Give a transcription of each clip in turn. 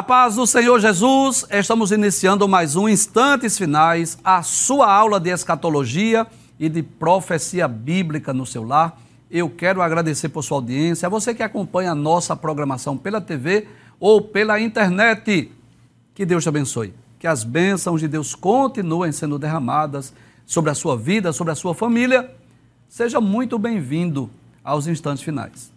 A paz do Senhor Jesus, estamos iniciando mais um Instantes Finais, a sua aula de escatologia e de profecia bíblica no seu lar. Eu quero agradecer por sua audiência, a você que acompanha a nossa programação pela TV ou pela internet. Que Deus te abençoe. Que as bênçãos de Deus continuem sendo derramadas sobre a sua vida, sobre a sua família. Seja muito bem-vindo aos Instantes Finais.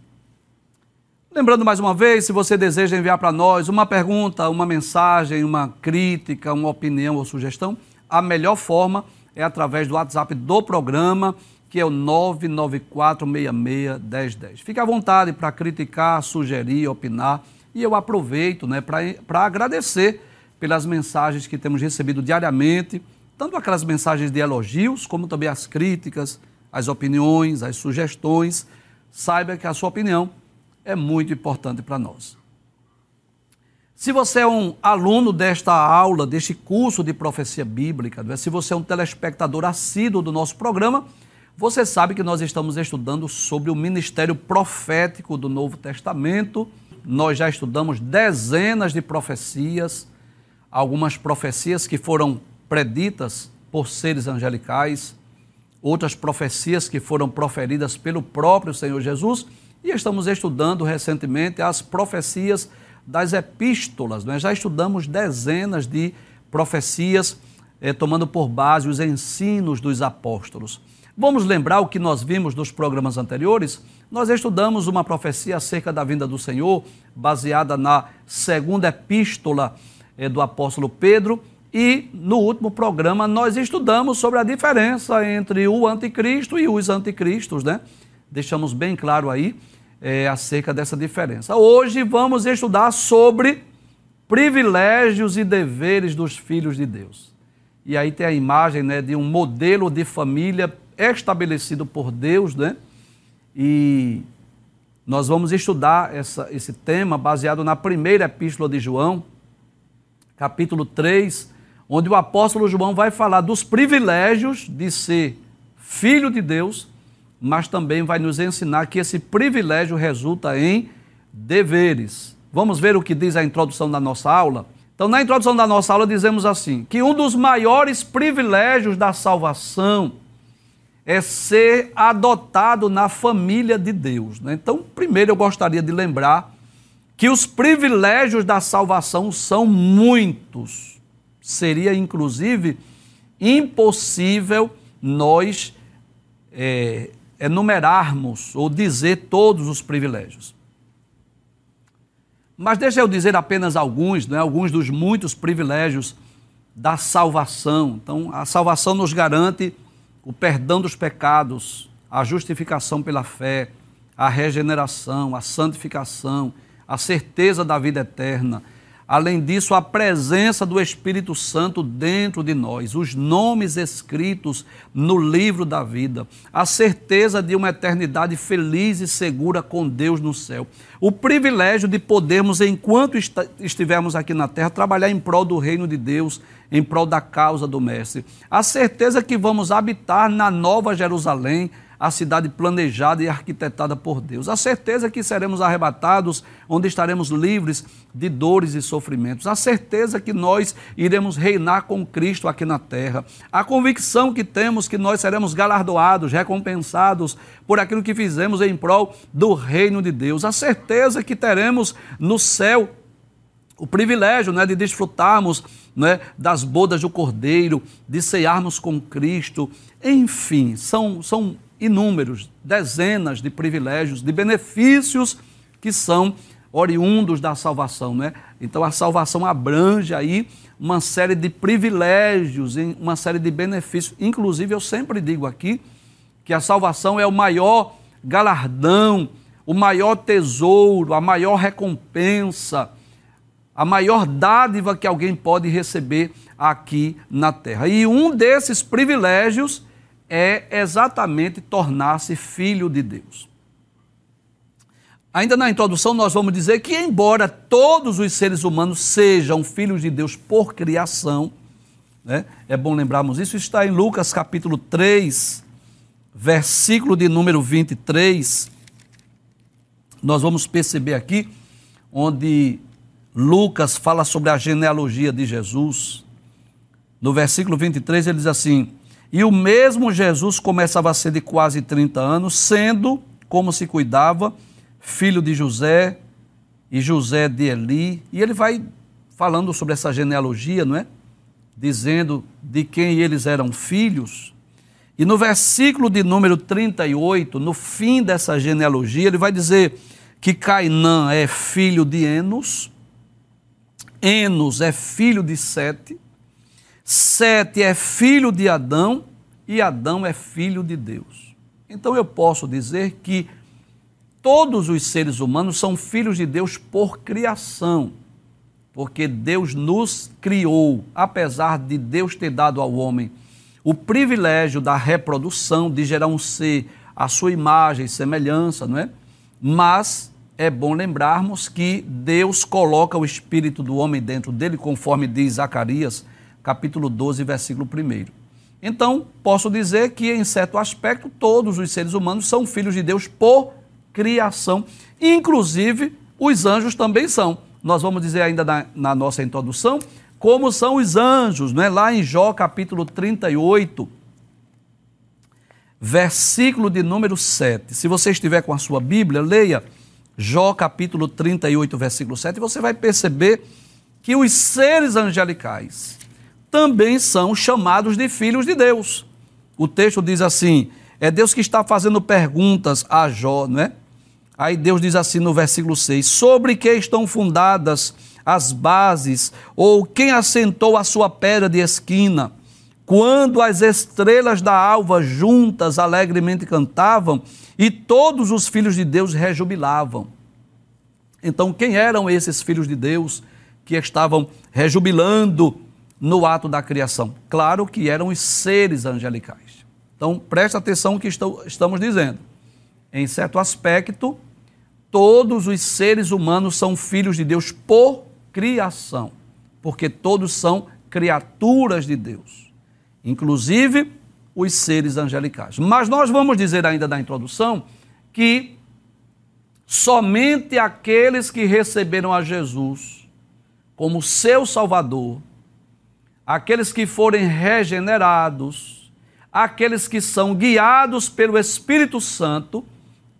Lembrando mais uma vez, se você deseja enviar para nós uma pergunta, uma mensagem, uma crítica, uma opinião ou sugestão, a melhor forma é através do WhatsApp do programa, que é o 994661010. Fique à vontade para criticar, sugerir, opinar. E eu aproveito né, para agradecer pelas mensagens que temos recebido diariamente, tanto aquelas mensagens de elogios, como também as críticas, as opiniões, as sugestões. Saiba que a sua opinião é muito importante para nós. Se você é um aluno desta aula, deste curso de profecia bíblica, é? se você é um telespectador assíduo do nosso programa, você sabe que nós estamos estudando sobre o ministério profético do Novo Testamento. Nós já estudamos dezenas de profecias, algumas profecias que foram preditas por seres angelicais, outras profecias que foram proferidas pelo próprio Senhor Jesus e estamos estudando recentemente as profecias das epístolas. Nós já estudamos dezenas de profecias, eh, tomando por base os ensinos dos apóstolos. Vamos lembrar o que nós vimos nos programas anteriores? Nós estudamos uma profecia acerca da vinda do Senhor, baseada na segunda epístola eh, do apóstolo Pedro. E no último programa nós estudamos sobre a diferença entre o anticristo e os anticristos, né? Deixamos bem claro aí é, acerca dessa diferença. Hoje vamos estudar sobre privilégios e deveres dos filhos de Deus. E aí tem a imagem né, de um modelo de família estabelecido por Deus, né? E nós vamos estudar essa, esse tema baseado na primeira epístola de João, capítulo 3, onde o apóstolo João vai falar dos privilégios de ser filho de Deus mas também vai nos ensinar que esse privilégio resulta em deveres. Vamos ver o que diz a introdução da nossa aula? Então, na introdução da nossa aula, dizemos assim: que um dos maiores privilégios da salvação é ser adotado na família de Deus. Né? Então, primeiro eu gostaria de lembrar que os privilégios da salvação são muitos. Seria, inclusive, impossível nós é, enumerarmos ou dizer todos os privilégios. Mas deixa eu dizer apenas alguns, né, alguns dos muitos privilégios da salvação. Então, a salvação nos garante o perdão dos pecados, a justificação pela fé, a regeneração, a santificação, a certeza da vida eterna, Além disso, a presença do Espírito Santo dentro de nós, os nomes escritos no livro da vida, a certeza de uma eternidade feliz e segura com Deus no céu, o privilégio de podermos, enquanto estivermos aqui na terra, trabalhar em prol do reino de Deus, em prol da causa do Mestre, a certeza que vamos habitar na Nova Jerusalém, a cidade planejada e arquitetada por Deus. A certeza que seremos arrebatados, onde estaremos livres de dores e sofrimentos. A certeza que nós iremos reinar com Cristo aqui na terra. A convicção que temos que nós seremos galardoados, recompensados por aquilo que fizemos em prol do reino de Deus. A certeza que teremos no céu o privilégio né, de desfrutarmos né, das bodas do Cordeiro, de cearmos com Cristo. Enfim, são, são inúmeros, dezenas de privilégios, de benefícios que são oriundos da salvação, né? Então a salvação abrange aí uma série de privilégios, uma série de benefícios. Inclusive eu sempre digo aqui que a salvação é o maior galardão, o maior tesouro, a maior recompensa, a maior dádiva que alguém pode receber aqui na terra. E um desses privilégios é exatamente tornar-se filho de Deus. Ainda na introdução, nós vamos dizer que, embora todos os seres humanos sejam filhos de Deus por criação, né, é bom lembrarmos isso, está em Lucas capítulo 3, versículo de número 23. Nós vamos perceber aqui, onde Lucas fala sobre a genealogia de Jesus. No versículo 23 ele diz assim: E o mesmo Jesus começava a ser de quase 30 anos, sendo, como se cuidava, filho de José, e José de Eli. E ele vai falando sobre essa genealogia, não é? Dizendo de quem eles eram filhos. E no versículo de número 38, no fim dessa genealogia, ele vai dizer que Cainã é filho de Enos, Enos é filho de Sete, Sete é filho de Adão e Adão é filho de Deus. Então eu posso dizer que todos os seres humanos são filhos de Deus por criação, porque Deus nos criou, apesar de Deus ter dado ao homem o privilégio da reprodução, de gerar um ser à sua imagem e semelhança, não é? Mas é bom lembrarmos que Deus coloca o espírito do homem dentro dele, conforme diz Zacarias capítulo 12, versículo 1. Então, posso dizer que, em certo aspecto, todos os seres humanos são filhos de Deus por criação, inclusive os anjos também são. Nós vamos dizer ainda na, na nossa introdução como são os anjos, não é? Lá em Jó capítulo 38, versículo de número 7. Se você estiver com a sua Bíblia, leia Jó capítulo 38, versículo 7, e você vai perceber que os seres angelicais, também são chamados de filhos de Deus. O texto diz assim: é Deus que está fazendo perguntas a Jó, não é? Aí Deus diz assim no versículo 6: Sobre que estão fundadas as bases, ou quem assentou a sua pedra de esquina? Quando as estrelas da alva juntas alegremente cantavam e todos os filhos de Deus rejubilavam. Então, quem eram esses filhos de Deus que estavam rejubilando no ato da criação? Claro que eram os seres angelicais. Então, preste atenção no que estamos dizendo. Em certo aspecto, todos os seres humanos são filhos de Deus por criação, porque todos são criaturas de Deus, inclusive os seres angelicais. Mas nós vamos dizer ainda na introdução que somente aqueles que receberam a Jesus como seu Salvador aqueles que forem regenerados, aqueles que são guiados pelo Espírito Santo,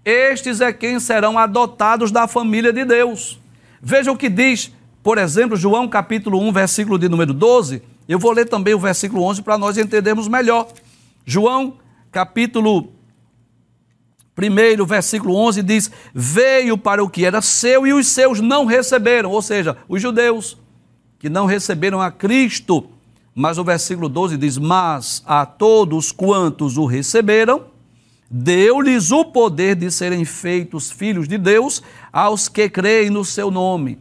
estes é quem serão adotados da família de Deus. Veja o que diz, por exemplo, João capítulo 1, versículo de número 12. Eu vou ler também o versículo 11 para nós entendermos melhor. João capítulo 1, versículo 11 diz: Veio para o que era seu e os seus não receberam, ou seja, os judeus que não receberam a Cristo. Mas o versículo 12 diz: Mas a todos quantos o receberam, deu-lhes o poder de serem feitos filhos de Deus aos que creem no seu nome.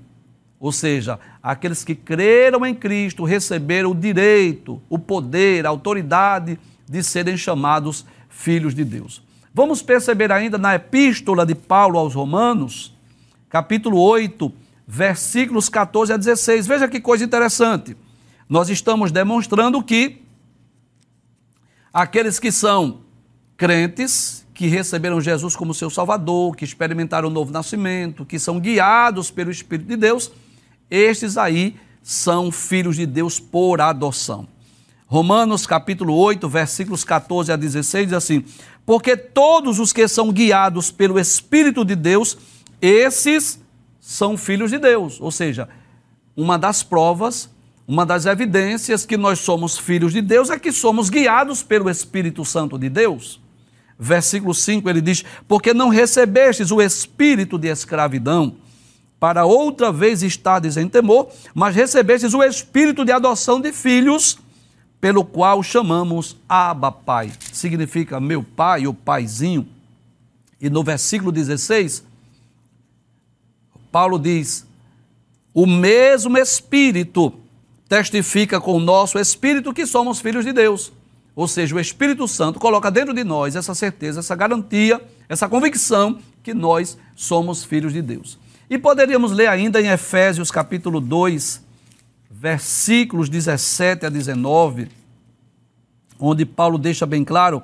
Ou seja, aqueles que creram em Cristo receberam o direito, o poder, a autoridade de serem chamados filhos de Deus. Vamos perceber ainda na epístola de Paulo aos Romanos, capítulo 8, versículos 14 a 16. Veja que coisa interessante. Nós estamos demonstrando que aqueles que são crentes, que receberam Jesus como seu Salvador, que experimentaram o novo nascimento, que são guiados pelo Espírito de Deus, estes aí são filhos de Deus por adoção. Romanos capítulo 8, versículos 14 a 16 diz assim: Porque todos os que são guiados pelo Espírito de Deus, esses são filhos de Deus. Ou seja, uma das provas, uma das evidências que nós somos filhos de Deus é que somos guiados pelo Espírito Santo de Deus. Versículo 5 ele diz: Porque não recebestes o espírito de escravidão, para outra vez estardes em temor, mas recebestes o espírito de adoção de filhos, pelo qual chamamos Abba Pai. Significa meu pai, o paizinho. E no versículo 16, Paulo diz: o mesmo Espírito testifica com o nosso Espírito que somos filhos de Deus. Ou seja, o Espírito Santo coloca dentro de nós essa certeza, essa garantia, essa convicção que nós somos filhos de Deus. E poderíamos ler ainda em Efésios capítulo 2, versículos 17 a 19, onde Paulo deixa bem claro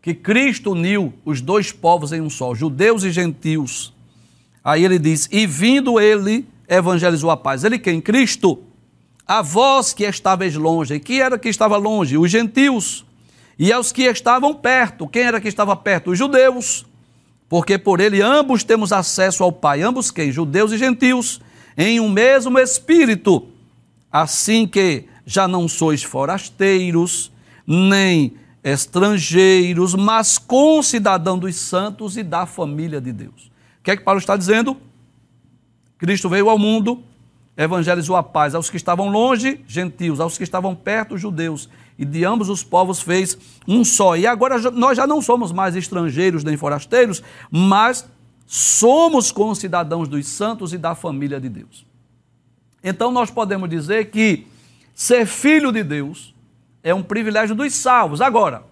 que Cristo uniu os dois povos em um só, judeus e gentios. Aí ele diz: E vindo ele evangelizou a paz? Ele quem? Cristo. A vós que estáveis longe. Quem era que estava longe? Os gentios. E aos que estavam perto. Quem era que estava perto? Os judeus. Porque por ele ambos temos acesso ao Pai. Ambos quem? Judeus e gentios. Em um mesmo Espírito. Assim que já não sois forasteiros, nem estrangeiros, mas concidadão dos santos e da família de Deus. Que é que Paulo está dizendo? Cristo veio ao mundo, evangelizou a paz aos que estavam longe, gentios, aos que estavam perto, judeus, e de ambos os povos fez um só. E agora nós já não somos mais estrangeiros nem forasteiros, mas somos concidadãos dos santos e da família de Deus. Então nós podemos dizer que ser filho de Deus é um privilégio dos salvos. Agora,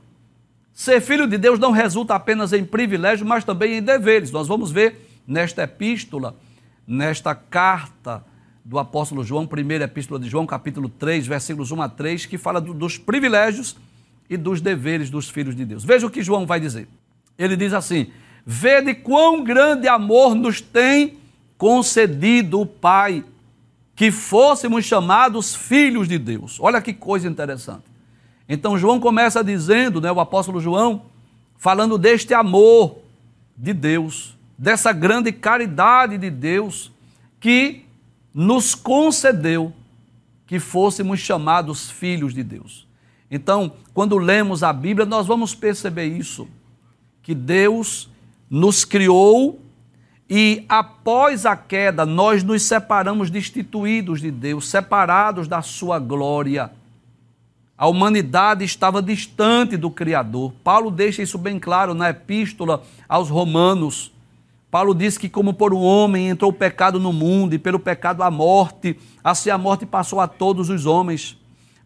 ser filho de Deus não resulta apenas em privilégio, mas também em deveres. Nós vamos ver nesta epístola, nesta carta do apóstolo João, primeira epístola de João, capítulo 3, versículos 1 a 3, que fala do, dos privilégios e dos deveres dos filhos de Deus. Veja o que João vai dizer. Ele diz assim: Vede quão grande amor nos tem concedido o Pai, que fôssemos chamados filhos de Deus. Olha que coisa interessante. Então João começa dizendo, né, o apóstolo João, falando deste amor de Deus, dessa grande caridade de Deus que nos concedeu que fôssemos chamados filhos de Deus. Então, quando lemos a Bíblia, nós vamos perceber isso, que Deus nos criou e após a queda nós nos separamos destituídos de Deus, separados da sua glória. A humanidade estava distante do Criador. Paulo deixa isso bem claro na epístola aos Romanos. Paulo diz que, como por um homem entrou o pecado no mundo, e pelo pecado a morte, assim a morte passou a todos os homens.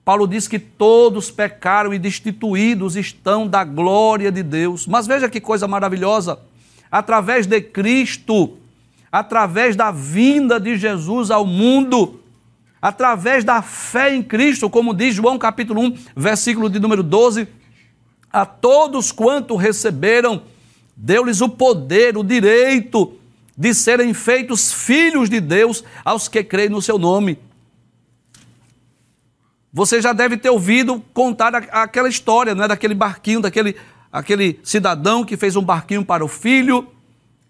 Paulo diz que todos pecaram e destituídos estão da glória de Deus. Mas veja que coisa maravilhosa! Através de Cristo, através da vinda de Jesus ao mundo, através da fé em Cristo, como diz João capítulo 1, versículo de número 12, a todos quanto receberam, deu-lhes o poder, o direito de serem feitos filhos de Deus aos que creem no seu nome. Você já deve ter ouvido contar aquela história, não é? Daquele barquinho, daquele aquele cidadão que fez um barquinho para o filho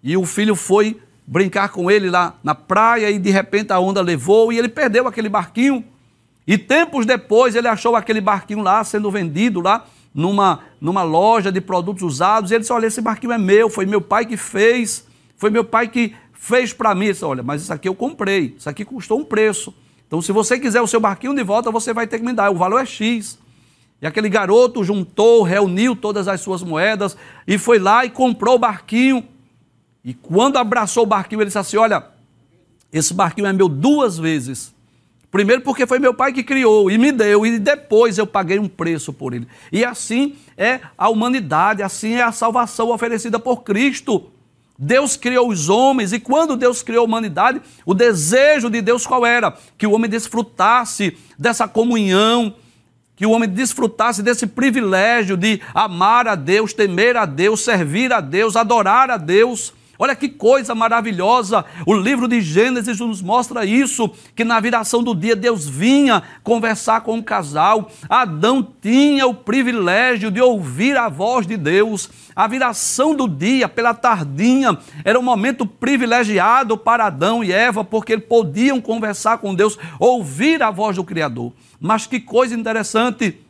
e o filho foi brincar com ele lá na praia e de repente a onda levou e ele perdeu aquele barquinho. E tempos depois ele achou aquele barquinho lá sendo vendido lá numa, numa loja de produtos usados, e ele disse: Olha, esse barquinho é meu, foi meu pai que fez, foi meu pai que fez para mim. Disse, Olha, mas isso aqui eu comprei, isso aqui custou um preço. Então, se você quiser o seu barquinho de volta, você vai ter que me dar, o valor é X. E aquele garoto juntou, reuniu todas as suas moedas e foi lá e comprou o barquinho. E quando abraçou o barquinho, ele disse assim: Olha, esse barquinho é meu duas vezes. Primeiro porque foi meu pai que criou e me deu, e depois eu paguei um preço por ele. E assim é a humanidade, assim é a salvação oferecida por Cristo. Deus criou os homens, e quando Deus criou a humanidade, o desejo de Deus qual era? Que o homem desfrutasse dessa comunhão, que o homem desfrutasse desse privilégio de amar a Deus, temer a Deus, servir a Deus, adorar a Deus. Olha que coisa maravilhosa! O livro de Gênesis nos mostra isso: que na viração do dia Deus vinha conversar com o casal. Adão tinha o privilégio de ouvir a voz de Deus. A viração do dia, pela tardinha, era um momento privilegiado para Adão e Eva, porque podiam conversar com Deus, ouvir a voz do Criador. Mas que coisa interessante!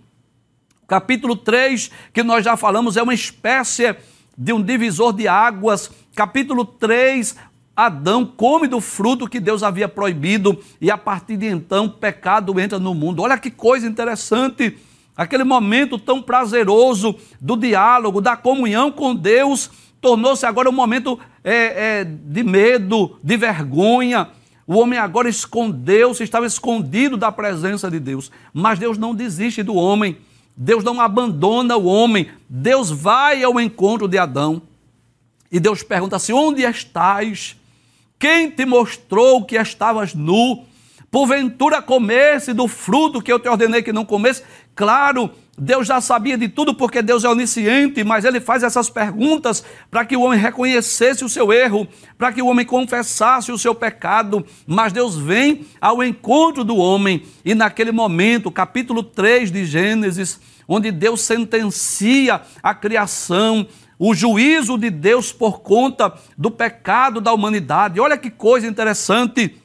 Capítulo 3, que nós já falamos, é uma espécie de um divisor de águas Capítulo 3, Adão come do fruto que Deus havia proibido e a partir de então pecado entra no mundo. Olha que coisa interessante. Aquele momento tão prazeroso do diálogo, da comunhão com Deus, tornou-se agora um momento é, é, de medo, de vergonha. O homem agora escondeu-se, estava escondido da presença de Deus. Mas Deus não desiste do homem. Deus não abandona o homem. Deus vai ao encontro de Adão. E Deus pergunta assim: Onde estás? Quem te mostrou que estavas nu? Porventura comesse do fruto que eu te ordenei que não comesse? Claro Deus já sabia de tudo porque Deus é onisciente, mas ele faz essas perguntas para que o homem reconhecesse o seu erro, para que o homem confessasse o seu pecado. Mas Deus vem ao encontro do homem e naquele momento, capítulo 3 de Gênesis, onde Deus sentencia a criação, o juízo de Deus por conta do pecado da humanidade. Olha que coisa interessante.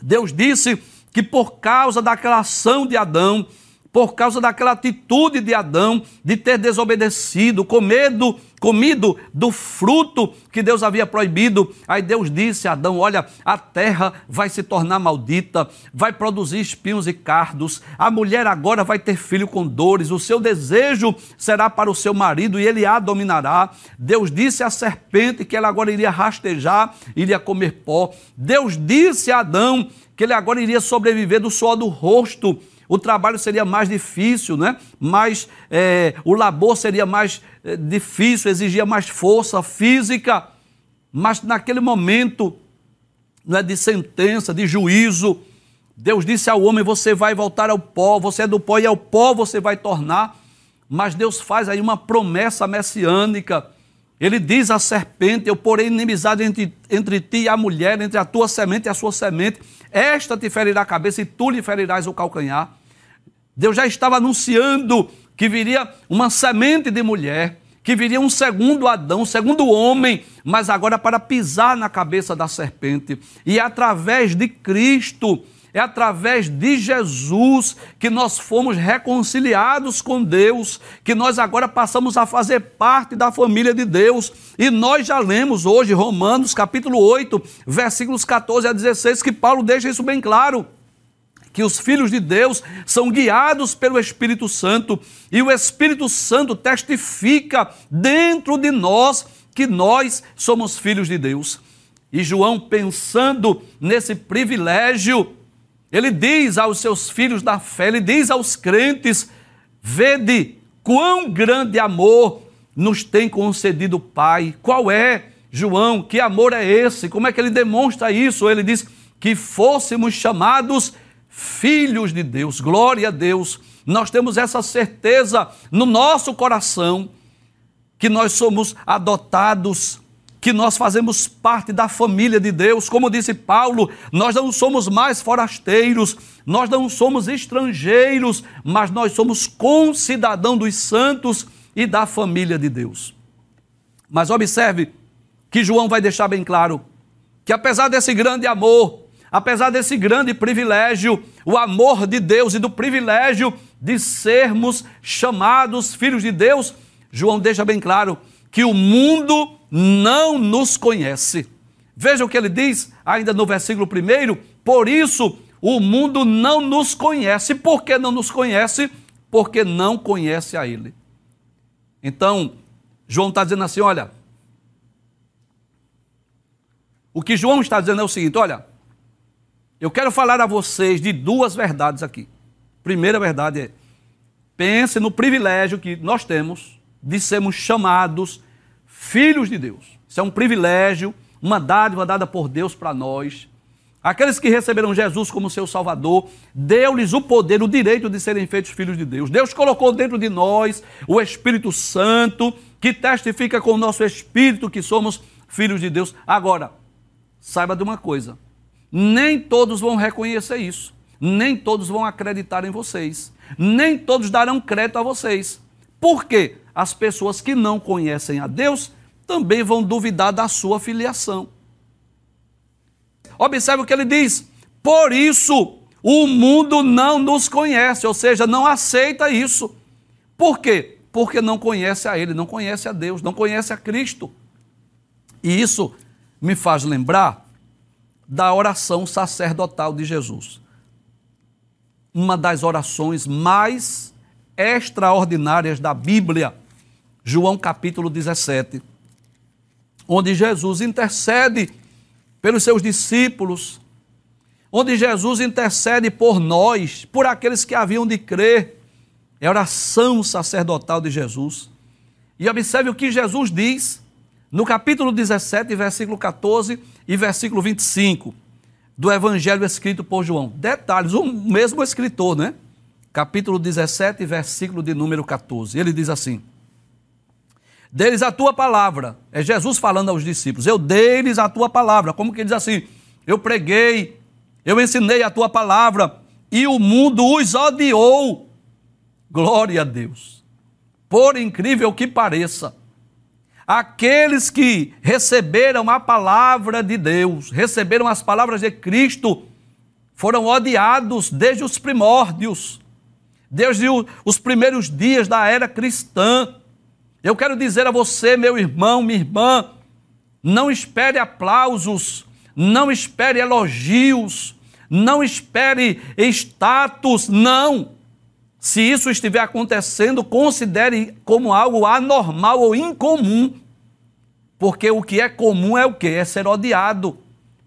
Deus disse que por causa daquela ação de Adão, por causa daquela atitude de Adão de ter desobedecido, comido, comido do fruto que Deus havia proibido. Aí Deus disse a Adão: Olha, a terra vai se tornar maldita, vai produzir espinhos e cardos. A mulher agora vai ter filho com dores. O seu desejo será para o seu marido e ele a dominará. Deus disse à serpente que ela agora iria rastejar, iria comer pó. Deus disse a Adão que ele agora iria sobreviver do suor do rosto o trabalho seria mais difícil, né? mais, é, o labor seria mais é, difícil, exigia mais força física. Mas naquele momento é de sentença, de juízo, Deus disse ao homem: Você vai voltar ao pó, você é do pó e ao pó você vai tornar. Mas Deus faz aí uma promessa messiânica. Ele diz à serpente: Eu porei inimizade entre, entre ti e a mulher, entre a tua semente e a sua semente. Esta te ferirá a cabeça e tu lhe ferirás o calcanhar. Deus já estava anunciando que viria uma semente de mulher, que viria um segundo Adão, um segundo homem, mas agora para pisar na cabeça da serpente. E é através de Cristo, é através de Jesus que nós fomos reconciliados com Deus, que nós agora passamos a fazer parte da família de Deus. E nós já lemos hoje Romanos capítulo 8, versículos 14 a 16, que Paulo deixa isso bem claro que os filhos de Deus são guiados pelo Espírito Santo e o Espírito Santo testifica dentro de nós que nós somos filhos de Deus. E João, pensando nesse privilégio, ele diz aos seus filhos da fé, ele diz aos crentes: Vede quão grande amor nos tem concedido o Pai. Qual é, João? Que amor é esse? Como é que ele demonstra isso? Ele diz que fôssemos chamados filhos de Deus. Glória a Deus. Nós temos essa certeza no nosso coração que nós somos adotados, que nós fazemos parte da família de Deus. Como disse Paulo, nós não somos mais forasteiros, nós não somos estrangeiros, mas nós somos concidadão dos santos e da família de Deus. Mas observe que João vai deixar bem claro que apesar desse grande amor, apesar desse grande privilégio, o amor de Deus e do privilégio de sermos chamados filhos de Deus, João deixa bem claro que o mundo não nos conhece. Veja o que ele diz ainda no versículo 1: Por isso o mundo não nos conhece. Por que não nos conhece? Porque não conhece a Ele. Então, João está dizendo assim: olha. O que João está dizendo é o seguinte: olha, eu quero falar a vocês de duas verdades aqui. Primeira verdade é: pense no privilégio que nós temos de sermos chamados filhos de Deus. Isso é um privilégio, uma dádiva dada por Deus para nós. Aqueles que receberam Jesus como seu Salvador, deu-lhes o poder, o direito de serem feitos filhos de Deus. Deus colocou dentro de nós o Espírito Santo, que testifica com o nosso espírito que somos filhos de Deus. Agora, saiba de uma coisa: nem todos vão reconhecer isso. Nem todos vão acreditar em vocês. Nem todos darão crédito a vocês. Por quê? As pessoas que não conhecem a Deus também vão duvidar da sua filiação. Observe o que ele diz. Por isso, o mundo não nos conhece, ou seja, não aceita isso. Por quê? Porque não conhece a Ele, não conhece a Deus, não conhece a Cristo. E isso me faz lembrar da oração sacerdotal de Jesus. Uma das orações mais extraordinárias da Bíblia, João capítulo 17, onde Jesus intercede pelos seus discípulos, onde Jesus intercede por nós, por aqueles que haviam de crer. É a oração sacerdotal de Jesus. E observe o que Jesus diz no capítulo 17, versículo 14 e versículo 25 do Evangelho escrito por João. Detalhes, o mesmo escritor, né? capítulo 17, versículo de número 14. Ele diz assim: Deles a tua palavra. É Jesus falando aos discípulos. Eu dei-lhes a tua palavra. Como que ele diz assim? Eu preguei, eu ensinei a tua palavra e o mundo os odiou. Glória a Deus. Por incrível que pareça, aqueles que receberam a palavra de Deus, receberam as palavras de Cristo, foram odiados desde os primórdios, desde os primeiros dias da era cristã. Eu quero dizer a você, meu irmão, minha irmã, não espere aplausos, não espere elogios, não espere status, não. Se isso estiver acontecendo, considere como algo anormal ou incomum. Porque o que é comum é o que? É ser odiado.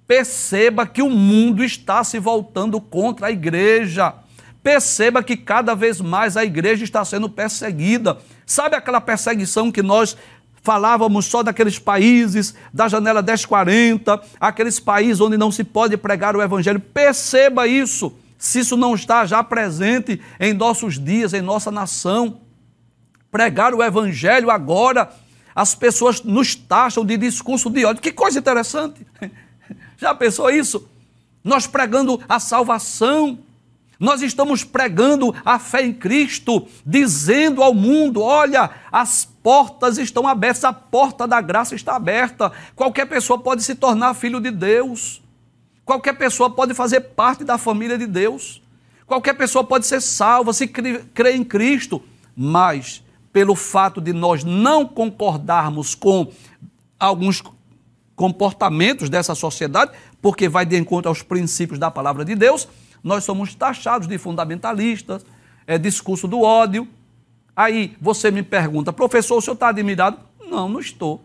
Perceba que o mundo está se voltando contra a igreja. Perceba que cada vez mais a igreja está sendo perseguida. Sabe aquela perseguição que nós falávamos só daqueles países da janela 1040, aqueles países onde não se pode pregar o evangelho? Perceba isso se isso não está já presente em nossos dias, em nossa nação. Pregar o Evangelho agora, as pessoas nos taxam de discurso de ódio. Que coisa interessante! Já pensou isso? Nós pregando a salvação, nós estamos pregando a fé em Cristo, dizendo ao mundo: olha, as portas estão abertas, a porta da graça está aberta, qualquer pessoa pode se tornar filho de Deus. Qualquer pessoa pode fazer parte da família de Deus. Qualquer pessoa pode ser salva se crer em Cristo. Mas, pelo fato de nós não concordarmos com alguns comportamentos dessa sociedade, porque vai de encontro aos princípios da palavra de Deus, nós somos taxados de fundamentalistas, é discurso do ódio. Aí você me pergunta, professor, o senhor está admirado? Não, não estou.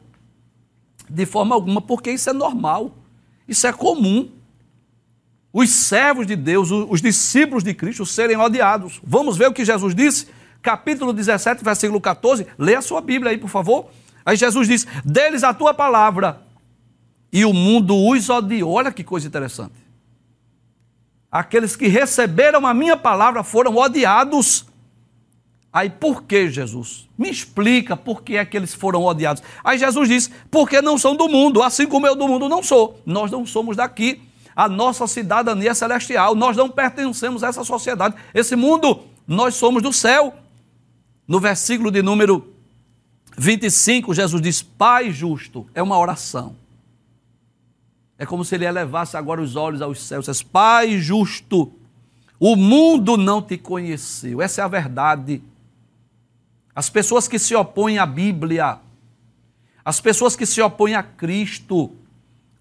De forma alguma, porque isso é normal, isso é comum os servos de Deus, os discípulos de Cristo, serem odiados. Vamos ver o que Jesus disse? Capítulo 17, versículo 14. Lê a sua Bíblia aí, por favor. Aí Jesus diz: Deles a tua palavra, e o mundo os odiou. Olha que coisa interessante. Aqueles que receberam a minha palavra foram odiados. Aí por que, Jesus? Me explica por que é que eles foram odiados. Aí Jesus diz: porque não são do mundo, assim como eu do mundo não sou. Nós não somos daqui a nossa cidadania celestial. Nós não pertencemos a essa sociedade, esse mundo. Nós somos do céu. No versículo de número 25, Jesus diz: Pai justo, é uma oração. É como se ele elevasse agora os olhos aos céus. Diz, Pai justo, o mundo não te conheceu. Essa é a verdade. As pessoas que se opõem à Bíblia, as pessoas que se opõem a Cristo,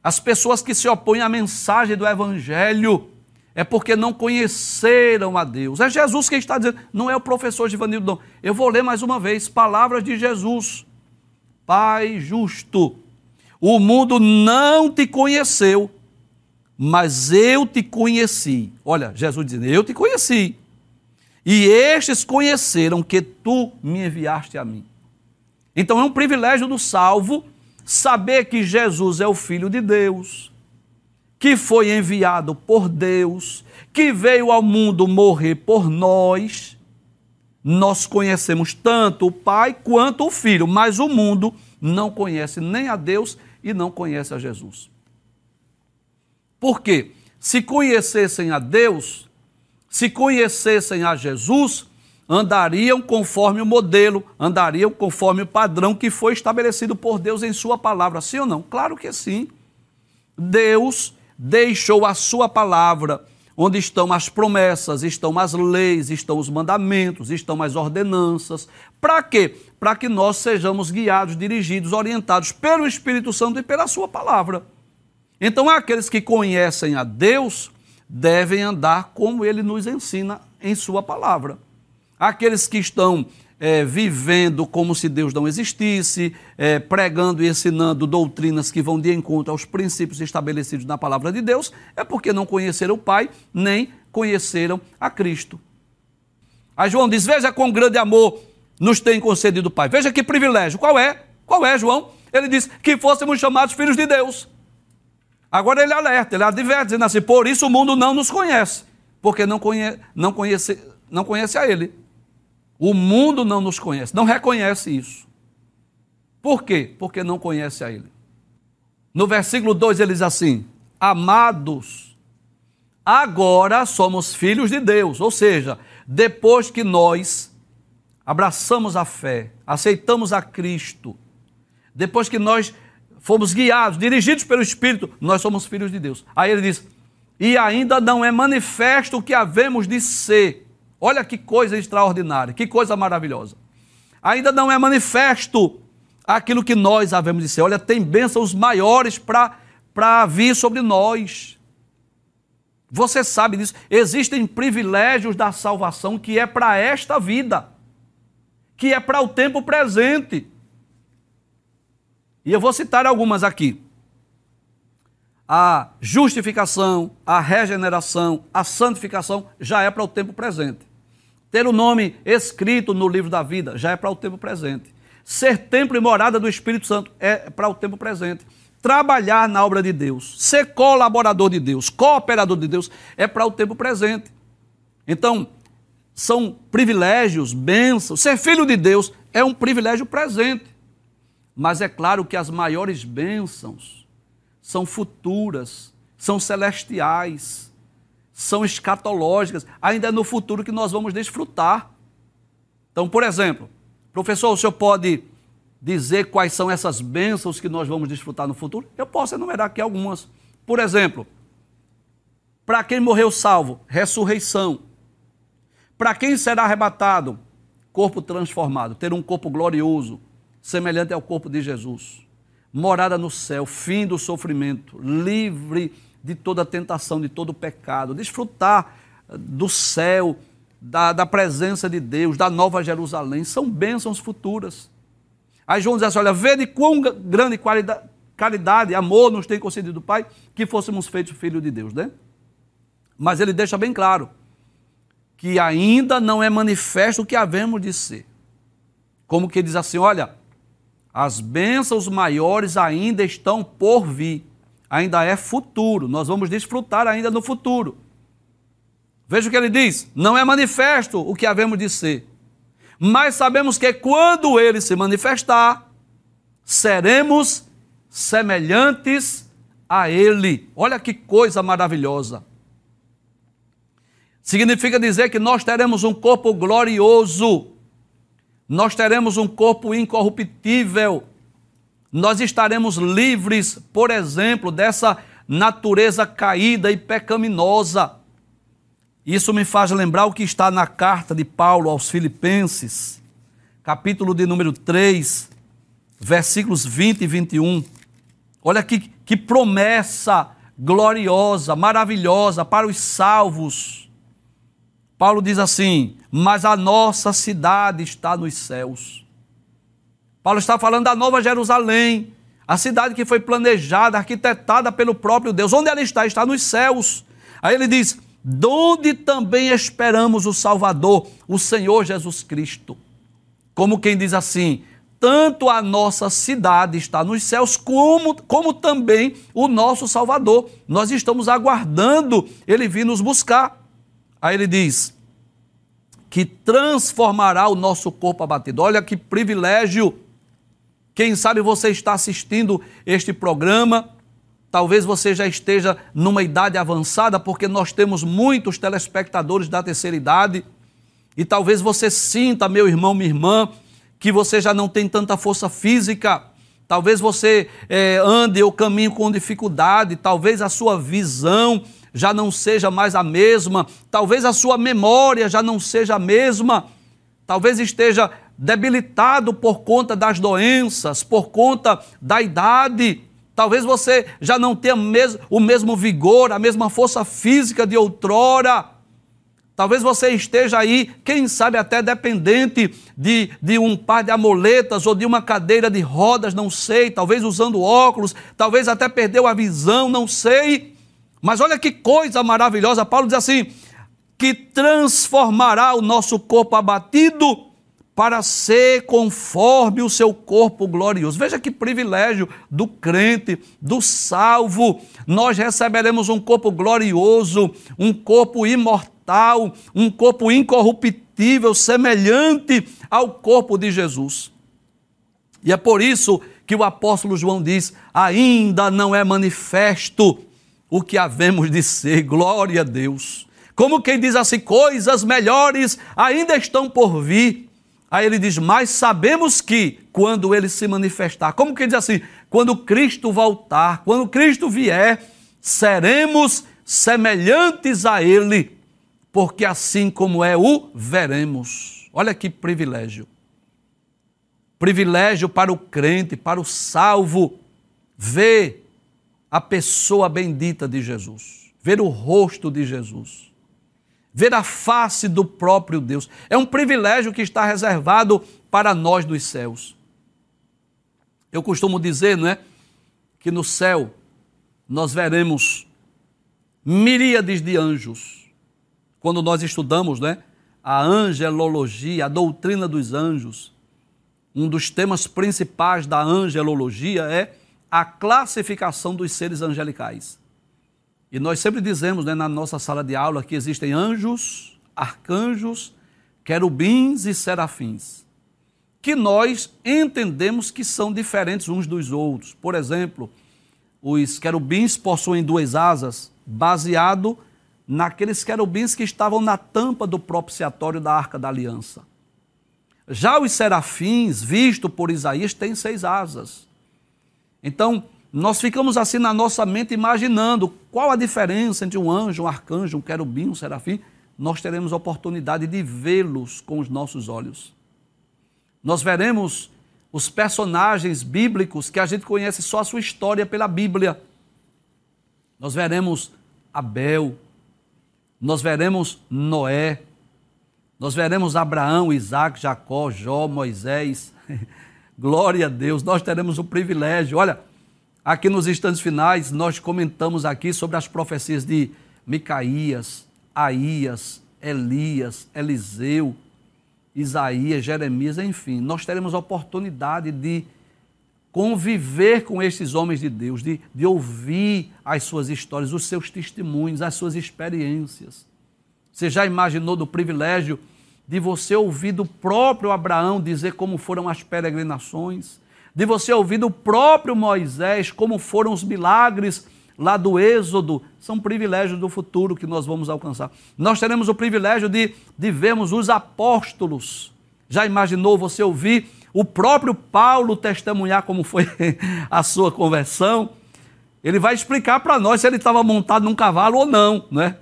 as pessoas que se opõem à mensagem do Evangelho é porque não conheceram a Deus. É Jesus quem está dizendo, não é o professor Givanildo, não. Eu vou ler mais uma vez, palavras de Jesus. Pai justo, o mundo não te conheceu, mas eu te conheci. Olha, Jesus dizendo, eu te conheci. E estes conheceram que tu me enviaste a mim. Então é um privilégio do salvo saber que Jesus é o Filho de Deus, que foi enviado por Deus, que veio ao mundo morrer por nós. Nós conhecemos tanto o Pai quanto o Filho, mas o mundo não conhece nem a Deus e não conhece a Jesus. Por quê? Se conhecessem a Deus, se conhecessem a Jesus, andariam conforme o modelo, andariam conforme o padrão que foi estabelecido por Deus em Sua palavra. Sim ou não? Claro que sim. Deus deixou a Sua palavra, onde estão as promessas, estão as leis, estão os mandamentos, estão as ordenanças. Para quê? Para que nós sejamos guiados, dirigidos, orientados pelo Espírito Santo e pela Sua palavra. Então, aqueles que conhecem a Deus devem andar como Ele nos ensina em Sua palavra aqueles que estão é, vivendo como se Deus não existisse, é, pregando e ensinando doutrinas que vão de encontro aos princípios estabelecidos na palavra de Deus, é porque não conheceram o Pai, nem conheceram a Cristo. Aí João diz: Veja quão grande amor nos tem concedido o Pai. Veja que privilégio. Qual é? Qual é, João? Ele diz que fôssemos chamados filhos de Deus. Agora ele alerta, ele adverte, dizendo assim: Por isso o mundo não nos conhece, porque não, conhe não conhece não conhece a Ele. O mundo não nos conhece, não reconhece isso. Por quê? Porque não conhece a Ele. No versículo 2 ele diz assim: Amados, agora somos filhos de Deus. Ou seja, depois que nós abraçamos a fé, aceitamos a Cristo, depois que nós fomos guiados, dirigidos pelo Espírito, nós somos filhos de Deus. Aí ele diz: E ainda não é manifesto o que havemos de ser. Olha que coisa extraordinária, que coisa maravilhosa. Ainda não é manifesto aquilo que nós havemos de ser. Olha, tem bênçãos maiores para vir sobre nós. Você sabe disso. Existem privilégios da salvação que é para esta vida, que é para o tempo presente. E eu vou citar algumas aqui. A justificação, a regeneração, a santificação já é para o tempo presente. Ter o nome escrito no livro da vida já é para o tempo presente. Ser templo e morada do Espírito Santo é para o tempo presente. Trabalhar na obra de Deus, ser colaborador de Deus, cooperador de Deus, é para o tempo presente. Então, são privilégios, bênçãos. Ser filho de Deus é um privilégio presente. Mas é claro que as maiores bênçãos são futuras, são celestiais, são escatológicas. Ainda é no futuro que nós vamos desfrutar. Então, por exemplo, Professor, o senhor pode dizer quais são essas bênçãos que nós vamos desfrutar no futuro? Eu posso enumerar aqui algumas. Por exemplo, para quem morreu salvo, ressurreição. Para quem será arrebatado, corpo transformado, ter um corpo glorioso, semelhante ao corpo de Jesus. Morada no céu, fim do sofrimento, livre de toda tentação, de todo pecado, desfrutar do céu, da, da presença de Deus, da Nova Jerusalém, são bênçãos futuras. Aí João diz assim: olha, vê de quão grande qualidade, caridade, amor nos tem concedido o Pai, que fôssemos feitos filhos de Deus, né? Mas ele deixa bem claro que ainda não é manifesto o que havemos de ser. Como que diz assim: olha, as bênçãos maiores ainda estão por vir, ainda é futuro, nós vamos desfrutar ainda no futuro. Veja o que ele diz: não é manifesto o que havemos de ser, mas sabemos que quando ele se manifestar, seremos semelhantes a ele. Olha que coisa maravilhosa. Significa dizer que nós teremos um corpo glorioso, nós teremos um corpo incorruptível, nós estaremos livres, por exemplo, dessa natureza caída e pecaminosa. Isso me faz lembrar o que está na carta de Paulo aos Filipenses, capítulo de número 3, versículos 20 e 21. Olha que, que promessa gloriosa, maravilhosa para os salvos. Paulo diz assim: Mas a nossa cidade está nos céus. Paulo está falando da Nova Jerusalém, a cidade que foi planejada, arquitetada pelo próprio Deus. Onde ela está? Está nos céus. Aí ele diz: donde também esperamos o Salvador, o Senhor Jesus Cristo. Como quem diz assim: tanto a nossa cidade está nos céus, como, como também o nosso Salvador. Nós estamos aguardando ele vir nos buscar. Aí ele diz que transformará o nosso corpo abatido. Olha que privilégio. Quem sabe você está assistindo este programa Talvez você já esteja numa idade avançada, porque nós temos muitos telespectadores da terceira idade. E talvez você sinta, meu irmão, minha irmã, que você já não tem tanta força física. Talvez você é, ande ou caminhe com dificuldade. Talvez a sua visão já não seja mais a mesma. Talvez a sua memória já não seja a mesma. Talvez esteja debilitado por conta das doenças, por conta da idade. Talvez você já não tenha o mesmo vigor, a mesma força física de outrora. Talvez você esteja aí, quem sabe até dependente de, de um par de amuletas ou de uma cadeira de rodas, não sei. Talvez usando óculos, talvez até perdeu a visão, não sei. Mas olha que coisa maravilhosa. Paulo diz assim: que transformará o nosso corpo abatido para ser conforme o seu corpo glorioso. Veja que privilégio do crente, do salvo. Nós receberemos um corpo glorioso, um corpo imortal um corpo incorruptível, semelhante ao corpo de Jesus. E é por isso que o apóstolo João diz: ainda não é manifesto o que havemos de ser, glória a Deus. Como quem diz assim, coisas melhores ainda estão por vir. Aí ele diz, mas sabemos que quando ele se manifestar, como quem diz assim, quando Cristo voltar, quando Cristo vier, seremos semelhantes a ele, porque assim como é, o veremos. Olha que privilégio. Privilégio para o crente, para o salvo, ver a pessoa bendita de Jesus, ver o rosto de Jesus, ver a face do próprio Deus. É um privilégio que está reservado para nós dos céus. Eu costumo dizer, não é, que no céu nós veremos miríades de anjos. Quando nós estudamos, né, a angelologia, a doutrina dos anjos, um dos temas principais da angelologia é a classificação dos seres angelicais. E nós sempre dizemos né, na nossa sala de aula que existem anjos, arcanjos, querubins e serafins, que nós entendemos que são diferentes uns dos outros. Por exemplo, os querubins possuem duas asas, baseado naqueles querubins que estavam na tampa do propiciatório da Arca da Aliança. Já os serafins, visto por Isaías, têm seis asas. Então, nós ficamos assim na nossa mente imaginando qual a diferença entre um anjo, um arcanjo, um querubim, um serafim. Nós teremos oportunidade de vê-los com os nossos olhos. Nós veremos os personagens bíblicos que a gente conhece só a sua história pela Bíblia. Nós veremos Abel, nós veremos Noé, nós veremos Abraão, Isaac, Jacó, Jó, Moisés. Glória a Deus, nós teremos o privilégio. Olha, aqui nos instantes finais, nós comentamos aqui sobre as profecias de Micaías, Aías, Elias, Eliseu, Isaías, Jeremias, enfim. Nós teremos a oportunidade de conviver com estes homens de Deus, de, de ouvir as suas histórias, os seus testemunhos, as suas experiências. Você já imaginou do privilégio de você ouvir do próprio Abraão dizer como foram as peregrinações, de você ouvir do próprio Moisés como foram os milagres lá do Êxodo, são privilégios do futuro que nós vamos alcançar. Nós teremos o privilégio de, de vermos os apóstolos. Já imaginou você ouvir o próprio Paulo testemunhar como foi a sua conversão? Ele vai explicar para nós se ele estava montado num cavalo ou não, né?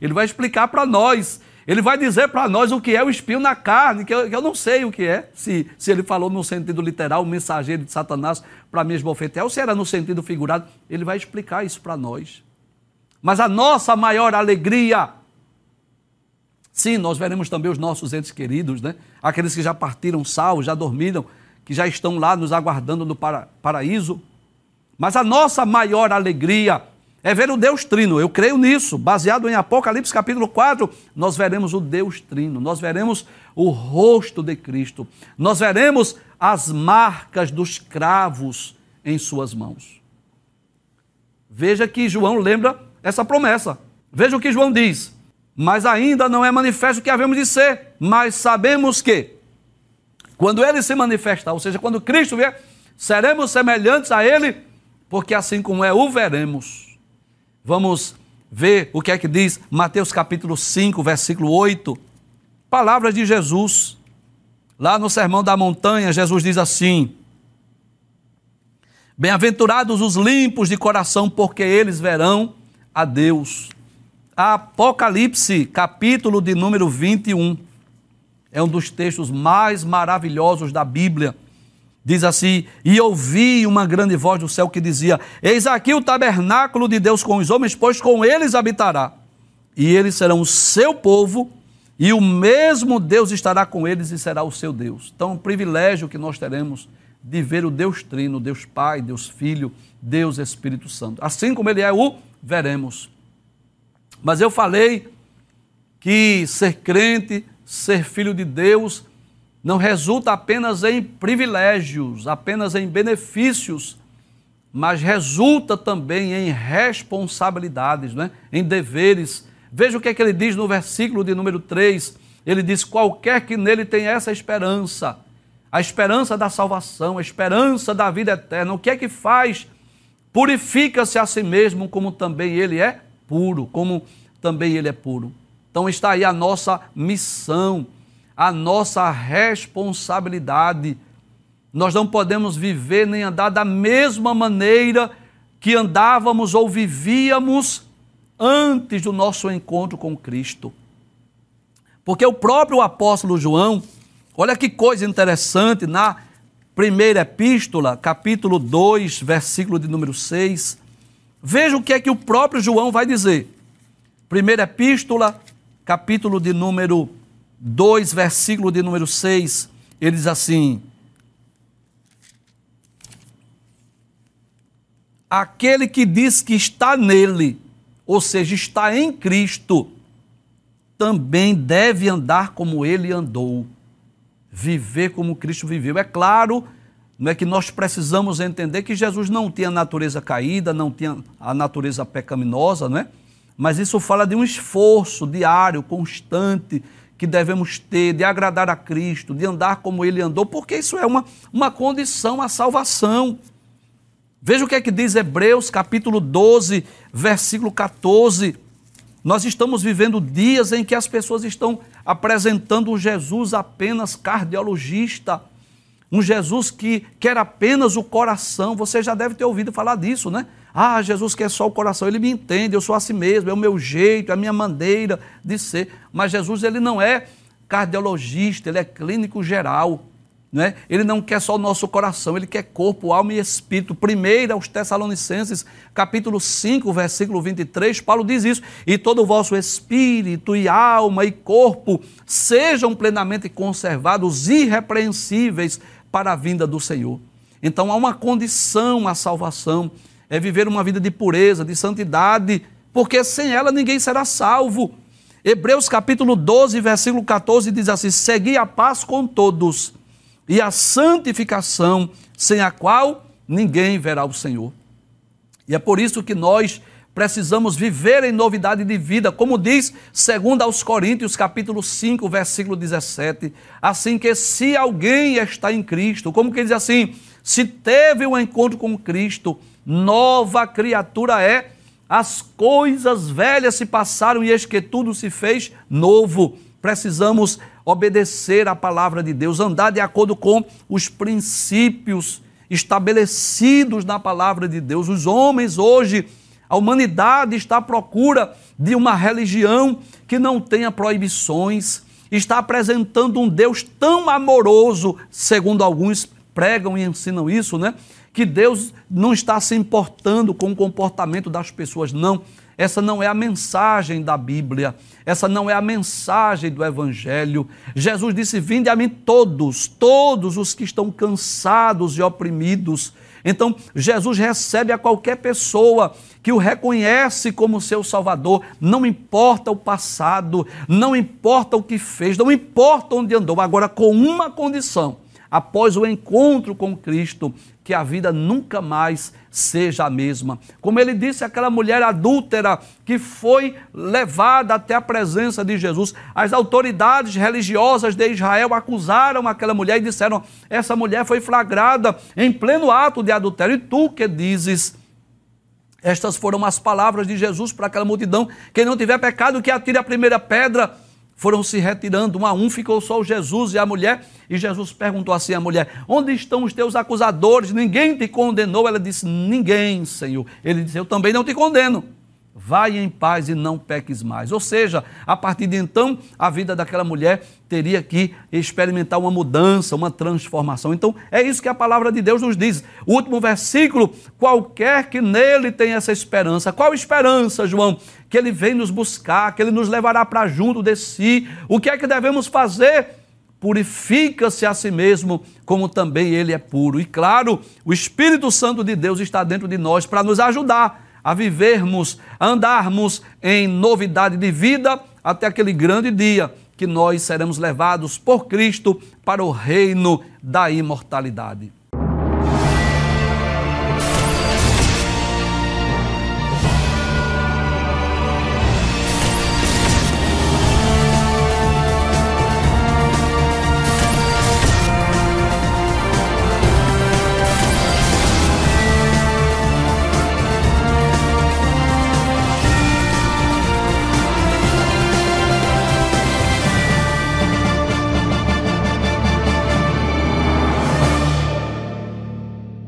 Ele vai explicar para nós. Ele vai dizer para nós o que é o espinho na carne, que eu, que eu, não sei o que é, se, se ele falou no sentido literal, o mensageiro de Satanás para me esbofetear, ou se era no sentido figurado. Ele vai explicar isso para nós. Mas a nossa maior alegria, sim, nós veremos também os nossos entes queridos, né? Aqueles que já partiram salvos, já dormiram, que já estão lá nos aguardando no para, paraíso. Mas a nossa maior alegria é ver o Deus Trino. Eu creio nisso. Baseado em Apocalipse capítulo 4, nós veremos o Deus Trino, nós veremos o rosto de Cristo, nós veremos as marcas dos cravos em suas mãos. Veja que João lembra essa promessa. Veja o que João diz. Mas ainda não é manifesto o que havemos de ser, mas sabemos que, quando ele se manifestar, ou seja, quando Cristo vier, seremos semelhantes a ele porque assim como é, o veremos. Vamos ver o que é que diz Mateus capítulo 5, versículo 8. Palavras de Jesus. Lá no Sermão da Montanha, Jesus diz assim: Bem-aventurados os limpos de coração, porque eles verão a Deus. Apocalipse, capítulo de número 21, é um dos textos mais maravilhosos da Bíblia. Diz assim: E ouvi uma grande voz do céu que dizia: Eis aqui o tabernáculo de Deus com os homens, pois com eles habitará. E eles serão o seu povo, e o mesmo Deus estará com eles e será o seu Deus. Então, um privilégio que nós teremos de ver o Deus Trino, Deus Pai, Deus Filho, Deus Espírito Santo. Assim como Ele é, o veremos. Mas eu falei que ser crente, ser filho de Deus, não resulta apenas em privilégios, apenas em benefícios, mas resulta também em responsabilidades, né? em deveres. Veja o que é que ele diz no versículo de número 3. Ele diz: qualquer que nele tem essa esperança, a esperança da salvação, a esperança da vida eterna, o que é que faz? Purifica-se a si mesmo, como também ele é puro, como também ele é puro. Então está aí a nossa missão, a nossa responsabilidade. Nós não podemos viver nem andar da mesma maneira que andávamos ou vivíamos antes do nosso encontro com Cristo. Porque o próprio apóstolo João, olha que coisa interessante, na primeira epístola, capítulo 2, versículo de número 6, veja o que é que o próprio João vai dizer. Primeira epístola, capítulo de número 2, versículo de número 6, ele diz assim: Aquele que diz que está nele, ou seja, está em Cristo, também deve andar como ele andou, viver como Cristo viveu. É claro, não é que nós precisamos entender que Jesus não tinha natureza caída, não tinha a natureza pecaminosa, não é? Mas isso fala de um esforço diário, constante, que devemos ter de agradar a Cristo, de andar como ele andou, porque isso é uma, uma condição à salvação. Veja o que é que diz Hebreus capítulo 12, versículo 14. Nós estamos vivendo dias em que as pessoas estão apresentando um Jesus apenas cardiologista, um Jesus que quer apenas o coração. Você já deve ter ouvido falar disso, né? Ah, Jesus quer só o coração, ele me entende, eu sou assim mesmo, é o meu jeito, é a minha maneira de ser. Mas Jesus, ele não é cardiologista, ele é clínico geral. Né? Ele não quer só o nosso coração, ele quer corpo, alma e espírito. Primeiro aos Tessalonicenses, capítulo 5, versículo 23, Paulo diz isso: "E todo o vosso espírito e alma e corpo sejam plenamente conservados irrepreensíveis para a vinda do Senhor". Então há uma condição à salvação, é viver uma vida de pureza, de santidade, porque sem ela ninguém será salvo. Hebreus capítulo 12, versículo 14 diz assim: "Segui a paz com todos" e a santificação, sem a qual ninguém verá o Senhor. E é por isso que nós precisamos viver em novidade de vida, como diz segundo aos Coríntios, capítulo 5, versículo 17, assim que se alguém está em Cristo, como que diz assim, se teve um encontro com Cristo, nova criatura é, as coisas velhas se passaram e eis que tudo se fez novo. Precisamos obedecer à palavra de Deus, andar de acordo com os princípios estabelecidos na palavra de Deus. Os homens hoje, a humanidade está à procura de uma religião que não tenha proibições, está apresentando um Deus tão amoroso, segundo alguns pregam e ensinam isso, né? Que Deus não está se importando com o comportamento das pessoas, não. Essa não é a mensagem da Bíblia, essa não é a mensagem do Evangelho. Jesus disse: Vinde a mim todos, todos os que estão cansados e oprimidos. Então, Jesus recebe a qualquer pessoa que o reconhece como seu Salvador, não importa o passado, não importa o que fez, não importa onde andou, agora com uma condição: após o encontro com Cristo, que a vida nunca mais seja a mesma. Como ele disse àquela mulher adúltera que foi levada até a presença de Jesus, as autoridades religiosas de Israel acusaram aquela mulher e disseram: essa mulher foi flagrada em pleno ato de adultério. E tu que dizes? Estas foram as palavras de Jesus para aquela multidão: quem não tiver pecado, que atire a primeira pedra foram se retirando um a um, ficou só o Jesus e a mulher. E Jesus perguntou assim à mulher: Onde estão os teus acusadores? Ninguém te condenou? Ela disse: Ninguém, Senhor. Ele disse: Eu também não te condeno. Vai em paz e não peques mais. Ou seja, a partir de então, a vida daquela mulher teria que experimentar uma mudança, uma transformação. Então, é isso que a palavra de Deus nos diz. O último versículo: qualquer que nele tenha essa esperança. Qual esperança, João? Que ele vem nos buscar, que ele nos levará para junto de si. O que é que devemos fazer? Purifica-se a si mesmo, como também ele é puro. E claro, o Espírito Santo de Deus está dentro de nós para nos ajudar a vivermos, a andarmos em novidade de vida até aquele grande dia que nós seremos levados por Cristo para o reino da imortalidade.